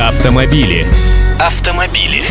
Автомобили. Автомобили.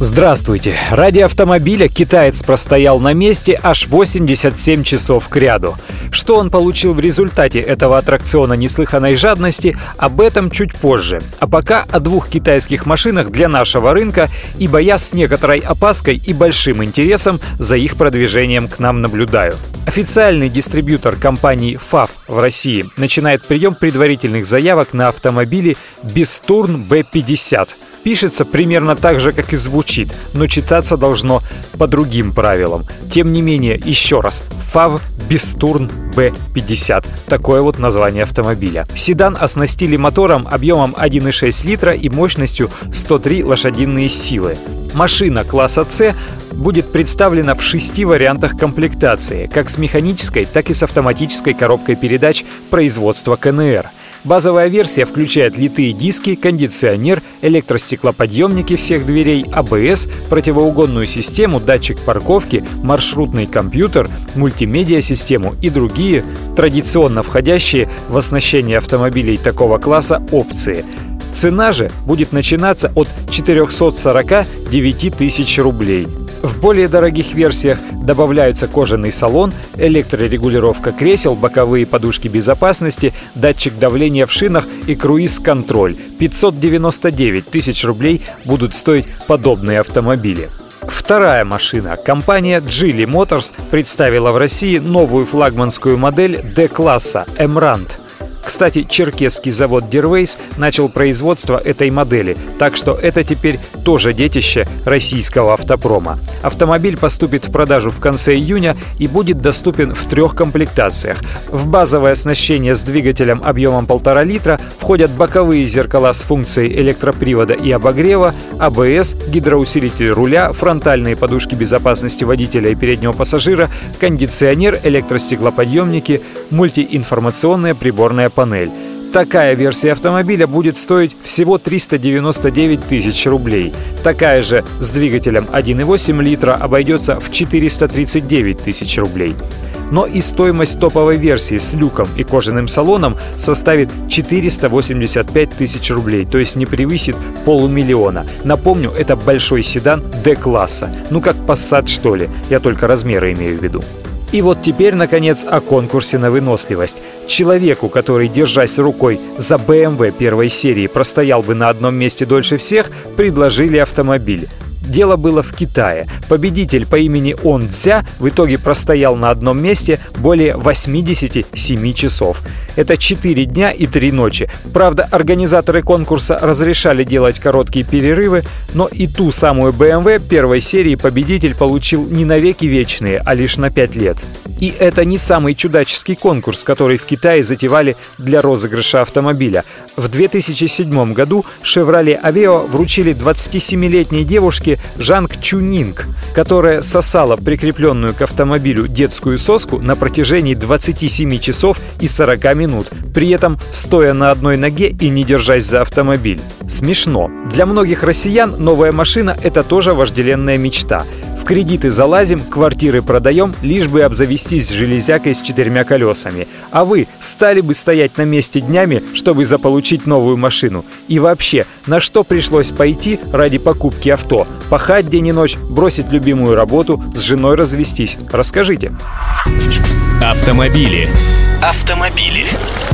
Здравствуйте! Ради автомобиля китаец простоял на месте аж 87 часов к ряду. Что он получил в результате этого аттракциона неслыханной жадности, об этом чуть позже. А пока о двух китайских машинах для нашего рынка, ибо я с некоторой опаской и большим интересом за их продвижением к нам наблюдаю. Официальный дистрибьютор компании FAV в России начинает прием предварительных заявок на автомобили Бестурн B50 пишется примерно так же, как и звучит, но читаться должно по другим правилам. Тем не менее, еще раз, FAV Бестурн B50. Такое вот название автомобиля. Седан оснастили мотором объемом 1,6 литра и мощностью 103 лошадиные силы. Машина класса C будет представлена в шести вариантах комплектации, как с механической, так и с автоматической коробкой передач производства КНР – Базовая версия включает литые диски, кондиционер, электростеклоподъемники всех дверей, АБС, противоугонную систему, датчик парковки, маршрутный компьютер, мультимедиа-систему и другие, традиционно входящие в оснащение автомобилей такого класса опции. Цена же будет начинаться от 449 тысяч рублей. В более дорогих версиях добавляются кожаный салон, электрорегулировка кресел, боковые подушки безопасности, датчик давления в шинах и круиз-контроль. 599 тысяч рублей будут стоить подобные автомобили. Вторая машина. Компания Geely Motors представила в России новую флагманскую модель D-класса Emrand – кстати, черкесский завод Дервейс начал производство этой модели, так что это теперь тоже детище российского автопрома. Автомобиль поступит в продажу в конце июня и будет доступен в трех комплектациях. В базовое оснащение с двигателем объемом 1,5 литра входят боковые зеркала с функцией электропривода и обогрева, АБС, гидроусилитель руля, фронтальные подушки безопасности водителя и переднего пассажира, кондиционер, электростеклоподъемники, мультиинформационная приборная панель. Такая версия автомобиля будет стоить всего 399 тысяч рублей. Такая же с двигателем 1,8 литра обойдется в 439 тысяч рублей. Но и стоимость топовой версии с люком и кожаным салоном составит 485 тысяч рублей, то есть не превысит полумиллиона. Напомню, это большой седан D-класса. Ну как Passat что ли, я только размеры имею в виду. И вот теперь, наконец, о конкурсе на выносливость. Человеку, который, держась рукой за BMW первой серии, простоял бы на одном месте дольше всех, предложили автомобиль. Дело было в Китае. Победитель по имени Он Цзя в итоге простоял на одном месте более 87 часов. Это 4 дня и 3 ночи. Правда, организаторы конкурса разрешали делать короткие перерывы, но и ту самую BMW первой серии победитель получил не на веки вечные, а лишь на 5 лет. И это не самый чудаческий конкурс, который в Китае затевали для розыгрыша автомобиля. В 2007 году Chevrolet Aveo вручили 27-летней девушке Жанг Чунинг, которая сосала прикрепленную к автомобилю детскую соску на протяжении 27 часов и 40 минут, при этом стоя на одной ноге и не держась за автомобиль. Смешно. Для многих россиян новая машина – это тоже вожделенная мечта. В кредиты залазим, квартиры продаем, лишь бы обзавестись железякой с четырьмя колесами. А вы стали бы стоять на месте днями, чтобы заполучить новую машину? И вообще, на что пришлось пойти ради покупки авто? Пахать день и ночь, бросить любимую работу, с женой развестись? Расскажите. Автомобили. Автомобили.